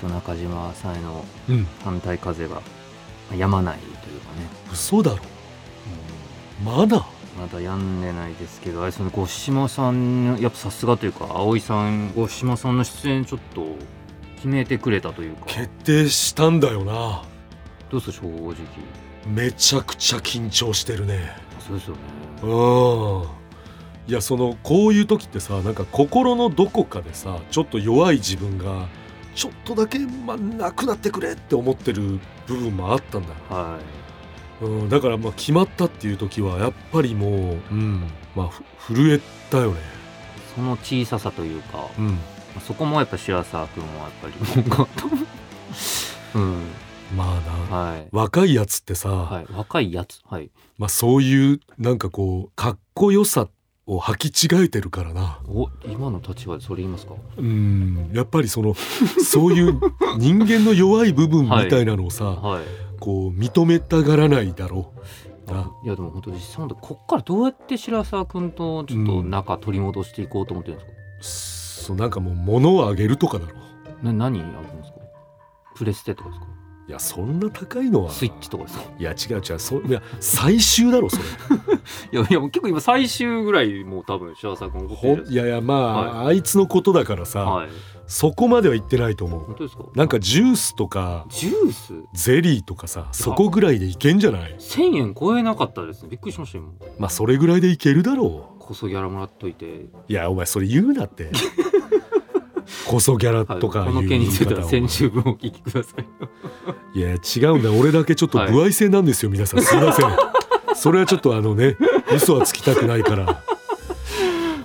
と中島さんへの反対風が止まないというかね、嘘だろ。まだ？まだやんでないですけどあれその五島さんやっぱさすがというか葵さん五島さんの出演ちょっと決めてくれたというか。決定したんだよな。どうする正直。めちゃくちゃ緊張してるね。そうですよね。うん。いやそのこういう時ってさなんか心のどこかでさちょっと弱い自分がちょっとだけ、まあ、なくなってくれって思ってる部分もあったんだ。よ、はい。うん、だからまあ決まったっていう時はやっぱりもう、うんまあ、ふ震えたよね。その小ささというか、うん。そこもやっぱ白沢君もやっぱり うん。まあなはい。若いやつってさ、はい若いやつはい。まあ、そういうなんかこうかっこよさを履き違えてるからな。お今の立場でそれ言いますか？うん。やっぱりそのそういう人間の弱い部分みたいなのをさ、はい。こう認めたがらないだろう。な。いやでも本当実際こっからどうやって白沢君とちょっと仲取り戻していこうと思ってるんですか、そうなんかもう物をあげるとかだろう。な何あるんですか？プレステとかですか？いやそんな高いのは。スイッチとかですか？いや違う違う。そいや最終だろそれ。いやいや結構今最終ぐらいもう多分白沢君ほいやいやまあ、あいつのことだからさ、はい。そこまでは言ってないと思う。本当ですか？なんかジュースとかジュース？ゼリーとかさそこぐらいでいけんじゃない？1000円超えなかったですね。びっくりしました今。まあそれぐらいでいけるだろこそギャラもらっといて、ういやお前それ言うなって こそギャラはい、とかいうこの件についてはを。先週分お聞きください。いや違うんだ俺だけちょっと歩合制なんですよ、皆さん。すいません。それはちょっとあのね嘘はつきたくないから。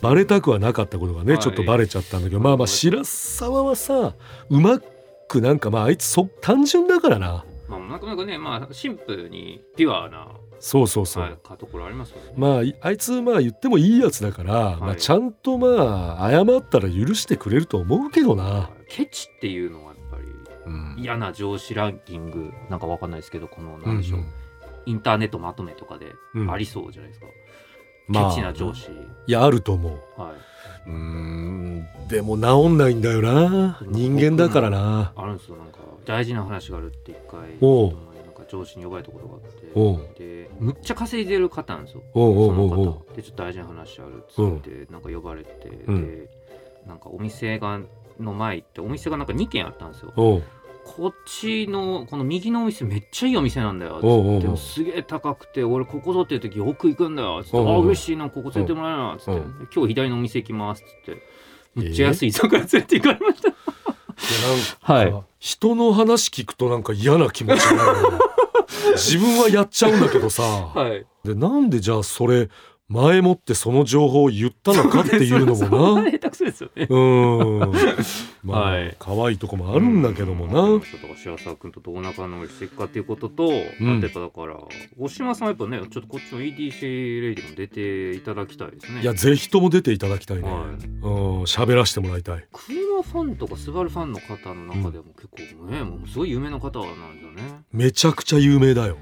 バレたくはなかったことがね、はい。ちょっとバレちゃったんだけどまあまあ白沢はさうまくなんかまああいつそ単純だからな。まあなかなかねまあシンプルにピュアなそうそうそう、はい、かところありますよね。まあいあいつまあ言ってもいいやつだから、まあ、ちゃんとまあ謝ったら許してくれると思うけどな、ケチっていうのはやっぱりうん。嫌な上司ランキングなんかわかんないですけどこのなんでしょう、うんインターネットまとめとかでうん。ありそうじゃないですか、まあケチな上司、いやあると思う。はい、うーんでも治んないんだよな。人間だからな。あるんですよ。なんか大事な話があるって一回おうちょっと前になんか上司に呼ばれたことがあってでむっちゃ稼いでる方なんですよ。そうの方でちょっと大事な話あるっつってなんか呼ばれて、うん。でなんかお店がの前行ってお店がなんか2軒あったんですよ。こっちのこの右のお店めっちゃいいお店なんだよ。つってすげえ高くて俺ここぞっていう時よく行くんだよ。つってあ嬉しいなここ連れてもらえるな。つって今日左のお店行きます。つってめっちゃ安い居酒屋連れて行かれました。いやなんか はい。人の話聞くとなんか嫌な気持ちになるな自分はやっちゃうんだけどさ、はい。でなんでじゃあそれ前もってその情報を言ったのかっていうのもな。下手くそですよね。うーん。まあ、はい。可愛いとこもあるんだけどもな、うん。ちょっと白沢君とどう仲直りしていくかっていうことと、うん。あとやっぱだから大島さんはやっぱねちょっとこっちの EDC レイディも出ていただきたいですね。いやぜひとも出ていただきたいね、はい。うん。喋らせてもらいたい。車ファンとかスバルファンの方の中でも結構ね、もうすごい有名な方なんですよね。めちゃくちゃ有名だよ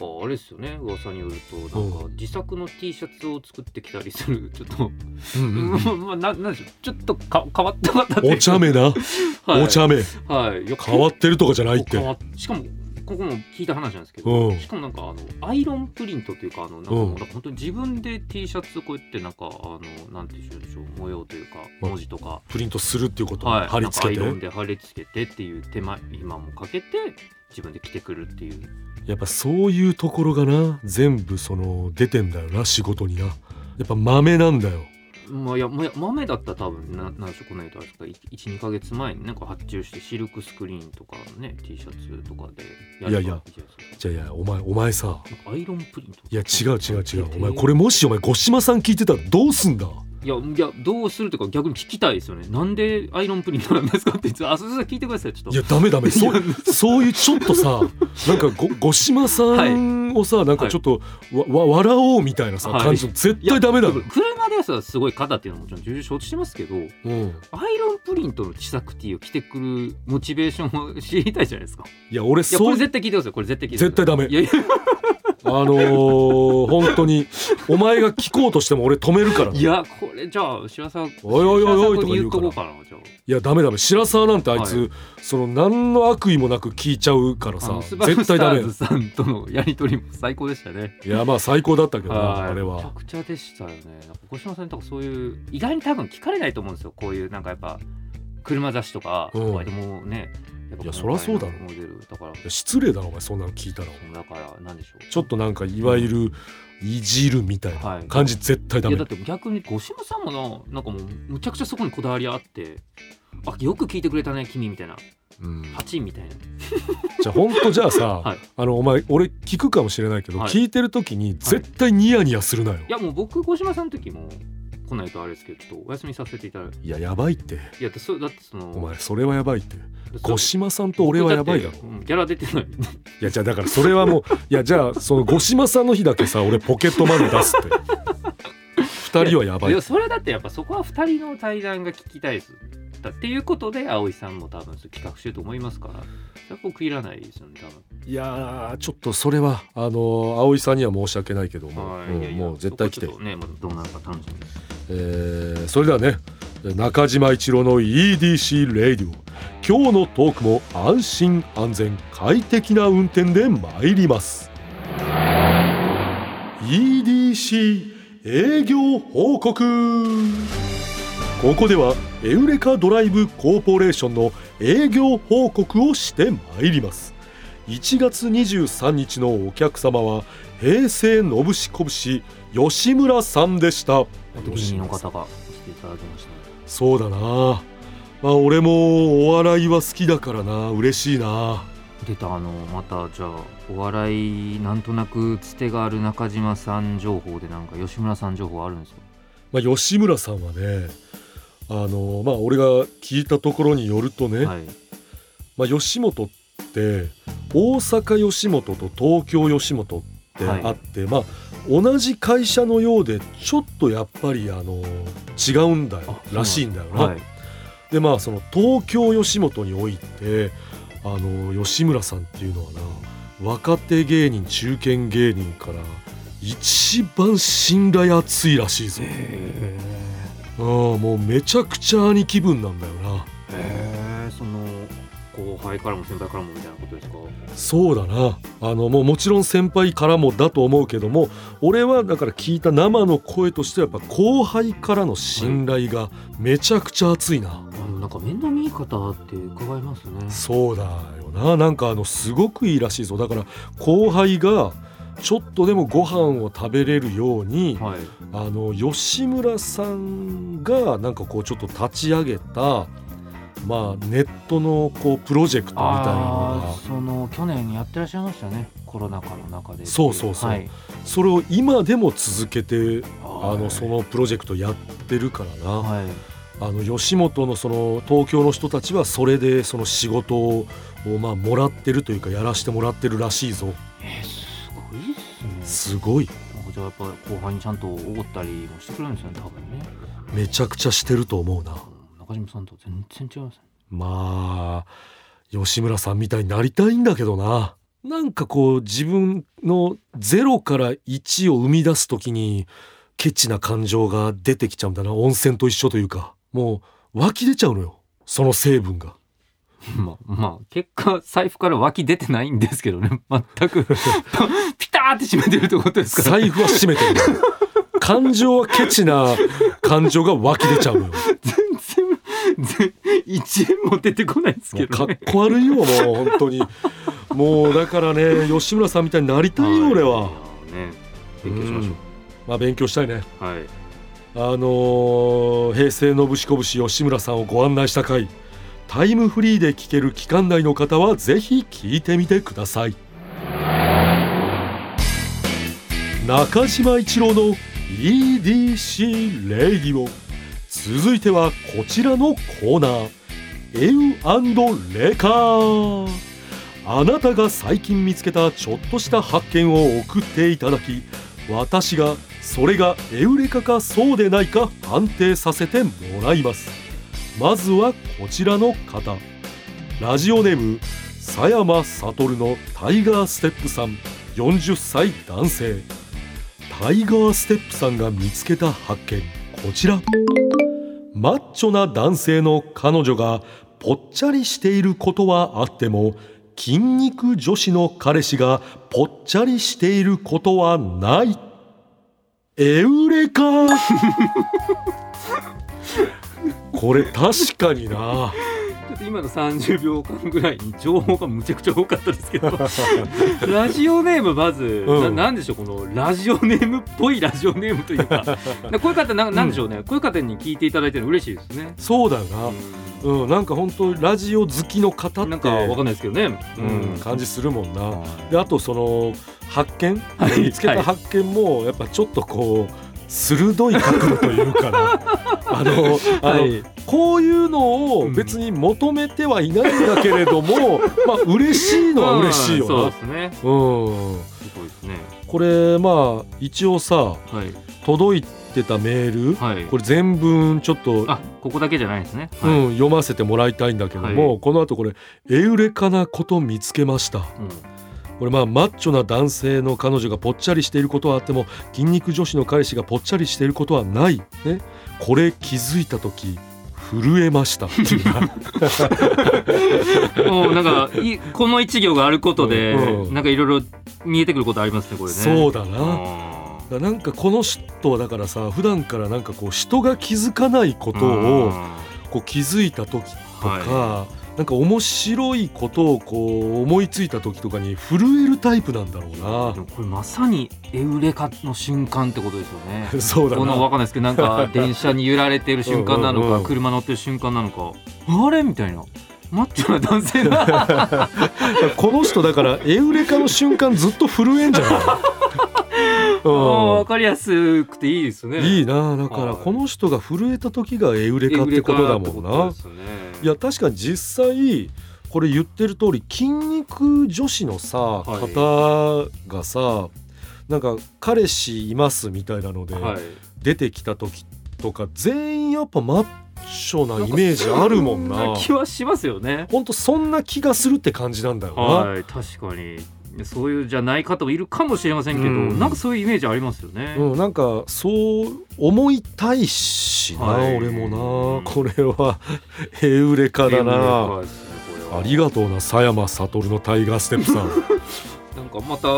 かあれですよね噂によるとなんか自作の T シャツを作ってきたりする ちょっと、うんうんうん。まあななんでしょうちょっとか変わった方お茶目な、はい、お茶目はい。変わってるとかじゃないって。しかもここも聞いた話なんですけど、うん。しかもなんかあのアイロンプリントというかあのなんかうん。もう本当に自分で T シャツこうやってなんかあのなんていうんでしょう模様というかうん文字とか、プリントするっていうこと、はい、貼り付けて？アイロンで貼り付けてっていう手間暇もかけて自分で着てくるっていう。やっぱそういうところがな全部その出てんだよな仕事にな。やっぱ豆なんだよまあ、いやまあ豆だったら多分ななんでしょうこの間ですか12か月前になんか発注してシルクスクリーンとかね T シャツとかでやればいやいやいじゃないですかじゃあいやお前お前さアイロンプリントいや違う違う違う。お前これもしお前五島さん聞いてたらどうすんだ？いやいやどうするとか逆に聞きたいですよね。なんでアイロンプリントなんですかって言ってあそれ聞いてくださいちょっと。いやダメダメ。そうそういうちょっとさなんかご五島さんをさ、なんかちょっとわ、わ笑おうみたいなさ、はい。感じ。の絶対ダメだ。よ、車でさすごい肩っていうのはもちろん重々承知してますけどうん、アイロンプリントの試作ティーを着てくるモチベーションを知りたいじゃないですか。いや俺そうれ絶対聞いてくださいこれ絶対聞いて絶対ダメ。いやいやあのー、本当にお前が聞こうとしても俺止めるからな。いやこれじゃあ白沢おいおいおいおいとか言言うから。っとこうかなじゃあ。やダメダメ白沢なんてあいつ、はい。その何の悪意もなく聞いちゃうからさ絶対ダメスターズさんとのやりとりも最高でしたね。いやまあ最高だったけどあれめちゃはくちゃでしたよね。小島さんとかそういう意外に多分聞かれないと思うんですよ。こういうなんかやっぱ車雑誌とか、うん。こうやってもうねいやそらそうだろ。モデルだから。失礼だろお前そんなの聞いたらだからなんでしょう。ちょっとなんかいわゆるいじるみたいはない。感じ絶対ダメ、いやだって逆に五島さんもななんかもうむちゃくちゃそこにこだわりあってあよく聞いてくれたね君みたいな。うん。パチンみたいな。じゃあ本当じゃあさ、はい。あのお前俺聞くかもしれないけど、はい。聞いてる時に絶対ニヤニヤするなよ、いやもう僕五島さんの時も来ないとあれですけどちょっとお休みさせていただいややばいって。いやだそうだってそのお前それはやばいって。五島さんと俺はやばいだろギャラ出てないいやじゃあだからそれはもういやじゃあその五島さんの日だけさ俺ポケットマネー出すって。二人はやばいいやそれだってやっぱそこは2人の対談が聞きたいです。だっていうことで葵さんも多分企画してると思いますから。それは僕いらないですよね多分。いやーちょっとそれはあの葵さんには申し訳ないけども、うんもう絶対来て。ねまだどうなるか楽しみですえーそれではね中島一郎の EDC レディオ今日のトークも安心安全快適な運転で参ります。EDC 営業報告。ここではエウレカドライブコーポレーションの営業報告をして参ります。1月23日のお客様は平成のぶしこぶし吉村さんでした。芸人の方が来ていただきました。ねそうだな。まあ俺もお笑いは好きだからな。嬉しいな。出たあのまたじゃあお笑いなんとなくつてがある中島さん情報でなんか吉村さん情報あるんですか？まあ吉村さんはねあのまあ俺が聞いたところによるとね、はい。まあ吉本って大阪吉本と東京吉本ってあって、まあ同じ会社のようでちょっとやっぱりあの違うんだよあらしいんだよな、はい。でまあその東京吉本においてあの吉村さんっていうのはな若手芸人中堅芸人から一番信頼厚いらしいぞ、へうん、もうめちゃくちゃ兄貴分なんだよな輩からも先輩からもみたいなことですか？そうだな。あのもうもちろん先輩からもだと思うけども俺はだから聞いた生の声としてはやっぱ後輩からの信頼がめちゃくちゃ熱いな、あのなんか面倒見いい方って伺いますね。そうだよな。なんかあのすごくいいらしいぞ。だから後輩がちょっとでもご飯を食べれるように、はい。あの吉村さんがなんかこうちょっと立ち上げたまあネットのこうプロジェクトみたいなあのーその去年やってらっしゃいましたね。コロナ禍の中でそうそうそう。はい、がそれを今でも続けてあのそののプロジェクトやってるからな、はい。あの吉本のその東京の人たちはそれでその仕事をまあもらってるというかやらしてもらってるらしいぞ。えー、すごいっすね。すごい。じゃあやっぱ後輩にちゃんとおごったりもしてくれるんですよね多分ね。めちゃくちゃしてると思うな。うん中島さんと全然違いますね。まあ吉村さんみたいになりたいんだけどな。なんかこう自分の0から1を生み出す時にケチな感情が出てきちゃうんだな。温泉と一緒というか。もう湧き出ちゃうのよ。その成分が。まあまあ結果財布から湧き出てないんですけどね。全く ピターって閉めてるってことですから財布は閉めてる。感情はケチな感情が湧き出ちゃうのよ 1円も出てこないんですけどね。こ悪いよもう本当に。もうだからね吉村さんみたいになりたいよ俺は、いやね勉強しましょまあ勉強したいね。う、はい。あのー平成のぶしこぶし吉村さんをご案内した回。タイムフリーで聞ける期間内の方はぜひ聞いてみてください。中島一郎の EDC レイディオ続いてはこちらのコーナー。エウレカあなたが最近見つけたちょっとした発見を送っていただき私がそれがエウレカかそうでないか判定させてもらいます。まずはこちらの方。ラジオネーム佐山悟のタイガーステップさん。40歳男性。タイガーステップさんが見つけた発見。こちら。マッチョな男性の彼女がぽっちゃりしていることはあっても筋肉女子の彼氏がぽっちゃりしていることはない。エウレカ。これ確かにな。今の30秒間ぐらいに情報がむちゃくちゃ多かったですけど ラジオネームまず、うん。ななんでしょうこのラジオネームっぽいラジオネームというか なこういう方ななんでしょうね、こういう方に聞いていただいてるの嬉しいですね。そうだよな、うん、なんか本当ラジオ好きの方ってなんかわかんないですけどね。うん、感じするもんな、はであとその発見、はい。見つけた発見もやっぱちょっとこう鋭い角度というかな あの はいこういうのを別に求めてはいないんだけれども、まあ嬉しいのは嬉しいよなうんそうで。すね。うん、すごいですね。これまあ一応さはい届いてたメール、はい。これ全文ちょっとあここだけじゃないですね。うはいん、読ませてもらいたいんだけども、はこの後これ「エウレカなこと見つけました」うんこれまあマッチョな男性の彼女がぽっちゃりしていることはあっても筋肉女子の彼氏がぽっちゃりしていることはない、ね、これ気づいた時震えました。もうなんかいこの一行があることで、うなんかいろいろ見えてくることありますねこれね。そうだな。なんかこの人はだからさ普段からなんかこう人が気づかないこーとをうん。こう気づいた時とか、はなんか面白いことをこう思いついた時とかに震えるタイプなんだろうでもこれまさにエウレカの瞬間ってことですよね。な そうだこのわなかんないですけどなんか 電車に揺られてる瞬間なのかうん車乗ってる瞬間なのか。あれみたいな。マッチョな男性が この人だからエウレカの瞬間ずっと震えんじゃないうん。わかりやすくていいですね。いいなだからはい。この人が震えた時がエウレカってことだもんな。ねいや確かに実際これ言ってる通り筋肉女子のさ、はい方がさなんか彼氏いますみたいなのではい。出てきた時とか全員やっぱマッチョなイメージあるもんなそ気はしますよね。ほんとそんな気がするって感じなんだよな、はい確かにそういうじゃない方もいるかもしれませんけど、うん。なんかそういうイメージありますよね。うん、なんかそう思いたいしな、はい。俺もうんなこれは。エウレカだな。ありがとうな佐山悟のタイガーステップさん。なんかまた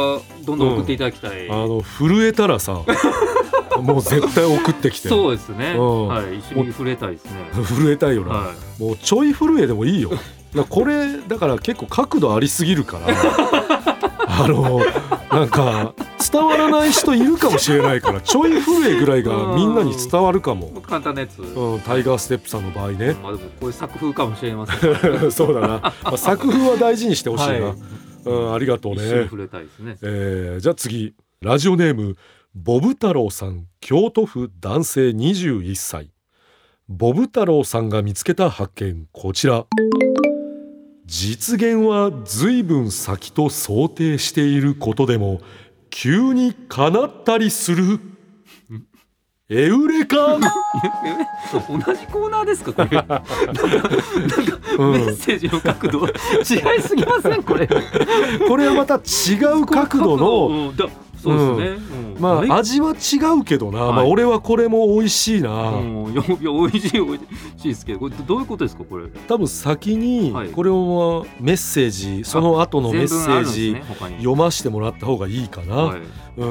どんどん送っていただきたい。あの震えたらさ もう絶対送ってきて。そうですね。うん。はい一緒に触れたいですね。震えたいよな、はもうちょい震えでもいいよ。これだから結構角度ありすぎるからあのなんか伝わらない人いるかもしれないからちょい震えぐらいがみんなに伝わるかも、い。簡単なやつ。うん、タイガーステップさんの場合ね。まあでもこういう作風かもしれません。そうだな、まあ、作風は大事にしてほしいな、はい。うん、ありがとうね、触れたいですね。えーじゃあ次。ラジオネームボブ太郎さん京都府男性21歳。ボブ太郎さんが見つけた発見こちら実現は随分先と想定していることでも急に叶ったりするエウレカ、同じコーナーですかこれ。うんメッセージの角度違いすぎませんこれ。これはまた違う角度の そうですね。うん。まはいあ味は違うけどな、はい。まあ俺はこれも美味しいな、うん。いや美味しい美味しいですけどこれどういうことですかこれ？多分先にはい。これをメッセージその後のメッセージね。読ましてもらった方がいいかな、はい。う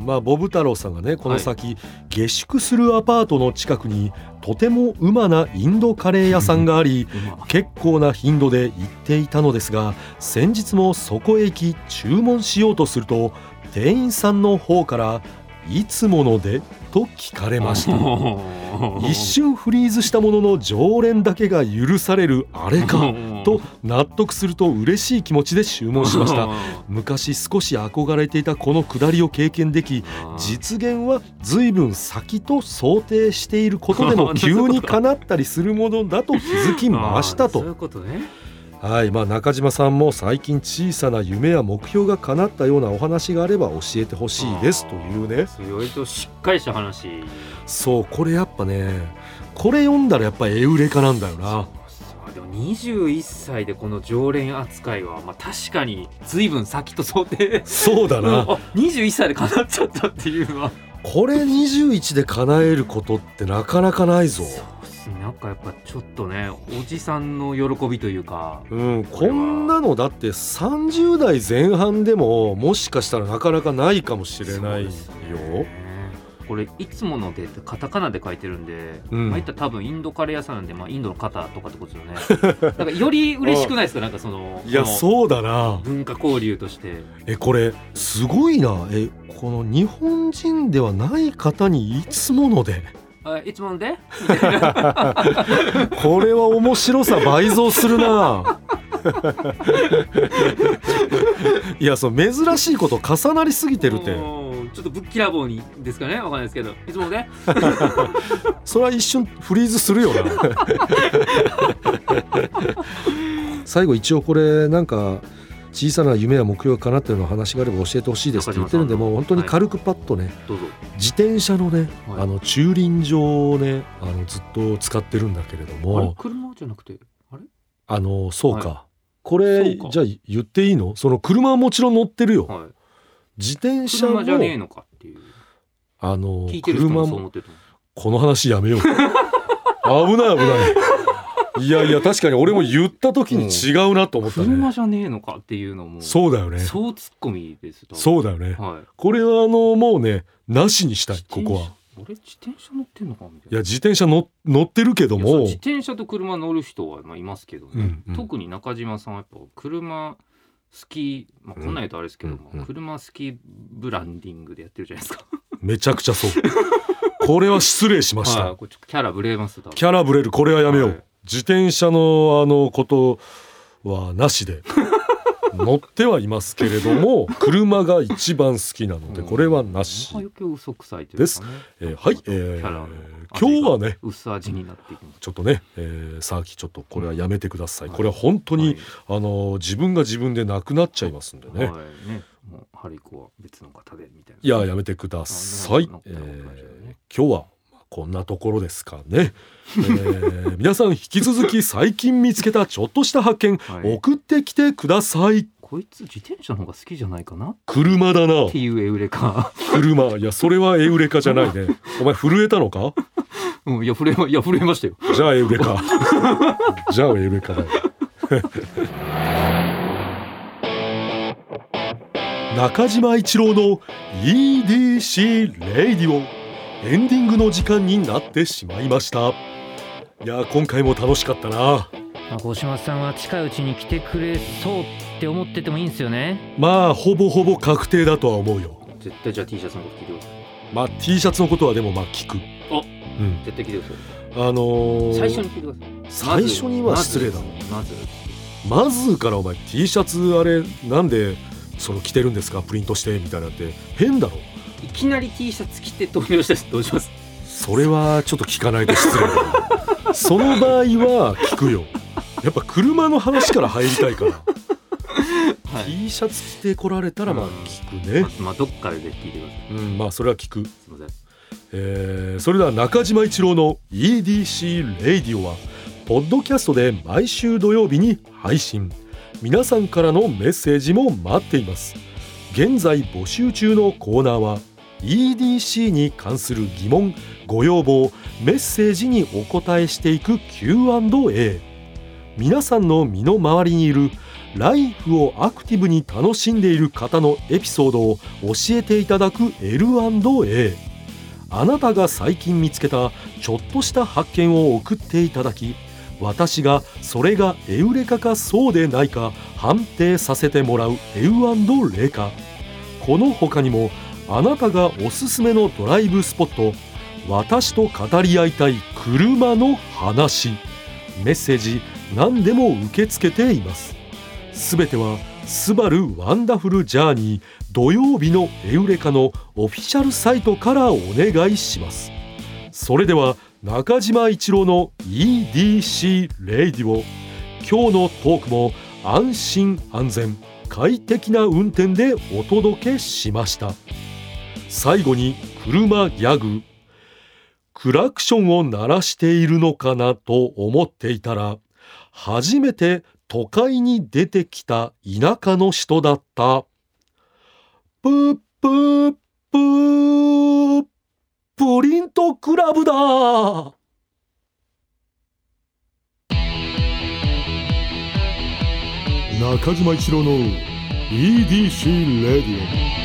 ん。まあボブ太郎さんがねこの先、下宿するアパートの近くにとてもうまなインドカレー屋さんがあり結構な頻度で行っていたのですが先日もそこへ行き注文しようとすると店員さんの方から「いつもので?」と聞かれました一瞬フリーズしたものの常連だけが許されるあれかと納得すると嬉しい気持ちで注文しました昔少し憧れていたこの下りを経験でき実現は随分先と想定していることでも急に叶ったりするものだと気づきましたと。はいまあ、中島さんも最近小さな夢や目標が叶ったようなお話があれば教えてほしいです。というね。割としっかりした話。そうこれやっぱねこれ読んだらやっぱエウレカなんだよな。そうでも21歳でこの常連扱いは、まあ、確かに随分先と想定。そうだな、あ21歳で叶っちゃったっていうのは。これ21で叶えることってなかなかないぞなんかやっぱちょっとねおじさんの喜びというかうん、こんなのだって30代前半でももしかしたらなかなかないかもしれないよ。これいつものでカタカナで書いてるんで、うん。まあいったら多分インドカレー屋さんなんで、まあ、インドの方とかってことですよね。だからより嬉しくないですか？なんかそのいやそうだな。文化交流として。えこれすごいな。えこの日本人ではない方にいつものであいつもので？これは面白さ倍増するな。いやそう珍しいこと重なりすぎてるって。うんちょっとぶっきらぼうにですかね？わかんないですけど。いつも それは一瞬フリーズするよな。最後一応これなんか小さな夢や目標が叶ってるの話があれば教えてほしいですって言ってるんでもう本当に軽くパッとね、どうぞ。自転車のね、はい。あの駐輪場をねあのずっと使ってるんだけれども。車じゃなくてあれ？あのそうか、はこれじゃあ言っていいの？その車はもちろん乗ってるよ、はい。自転車も車じゃねえのかっていう。あの車もこの話やめよう。危ない危ないいやいや確かに俺も言った時に違うなと思うったね、車じゃねえのかっていうのもそうだよね。そうツッコミですそうだよね。はい。これはあのもうねなしにしたいここは。俺自転車乗ってんのかみたいいや自転車乗乗ってるけども。自転車と車乗る人はまあいますけどね、うんうん。特に中島さんはやっぱ車好き、まあ、こんなん言うとあれですけども、うんうん。車好きブランディングでやってるじゃないですか。めちゃくちゃそう。これは失礼しました、はい、キャラブレますキャラブレる。これはやめよう、はい自転車のあのことはなしで 乗ってはいますけれども車が一番好きなのでこれはなし、まあ余計嘘くさいというかね。えーはい、えー、今日はね薄味になっていきます。ちょっとね、えー、さあきちょっとこれはやめてください、これは本当に、あのー自分が自分でなくなっちゃいますんでね、はい、はいね。もうは別の方でみたいな。いややめてください。あ、えね。ー今日はこんなところですかね、えー皆さん引き続き最近見つけたちょっとした発見、はい。送ってきてください。こいつ自転車の方が好きじゃないかな？っ車だな。ていうエウレカ。車。いやそれはエウレカじゃないね。お前震えたのか？うん、いや震えまいや震えましたよ。じゃあエウレカ。じゃあエウレカだよ。中島一郎の EDC レイディオエンディングの時間になってしまいました。いや今回も楽しかったな。まあ、五島さんは近いうちに来てくれそうって思っててもいいんですよね。まあほぼほぼ確定だとは思うよ。絶対じゃあ T シャツのこと聞いてください。まあ T シャツのことはでもまあ聞く。あうん。絶対聞いてください。あのー最初に聞いてください。最初には失礼だまず。まずからお前 T シャツあれなんでその着てるんですか？プリントしてみたいなって。変だろ。いきなり T シャツ着て投票したらどうしますそれはちょっと聞かないと失礼だ その場合は聞くよ。やっぱ車の話から入りたいから、は T シャツ着てこられたらまあ聞くね。まあ、まあどっかで聞いてくださいうんまあそれは聞く、すいません。えーそれでは中島一郎の EDC レイディオはポッドキャストで毎週土曜日に配信。皆さんからのメッセージも待っています。現在募集中のコーナーは EDC に関する疑問ご要望メッセージにお答えしていく Q&A 皆さんの身の回りにいるライフをアクティブに楽しんでいる方のエピソードを教えていただく L&A あなたが最近見つけたちょっとした発見を送っていただき私がそれがエウレカかそうでないか判定させてもらうエウレカこの他にもあなたがおすすめのドライブスポット私と語り合いたい車の話。メッセージ何でも受け付けています。すべてはスバルワンダフルジャーニー土曜日のエウレカのオフィシャルサイトからお願いします。それでは中島一郎の EDC レイディオ。今日のトークも安心安全快適な運転でお届けしました。最後に車ギャグ。クラクションを鳴らしているのかなと思っていたら初めて都会に出てきた田舎の人だった。ぷーぷーぷープリントクラブだ。中島一郎の EDC レディオ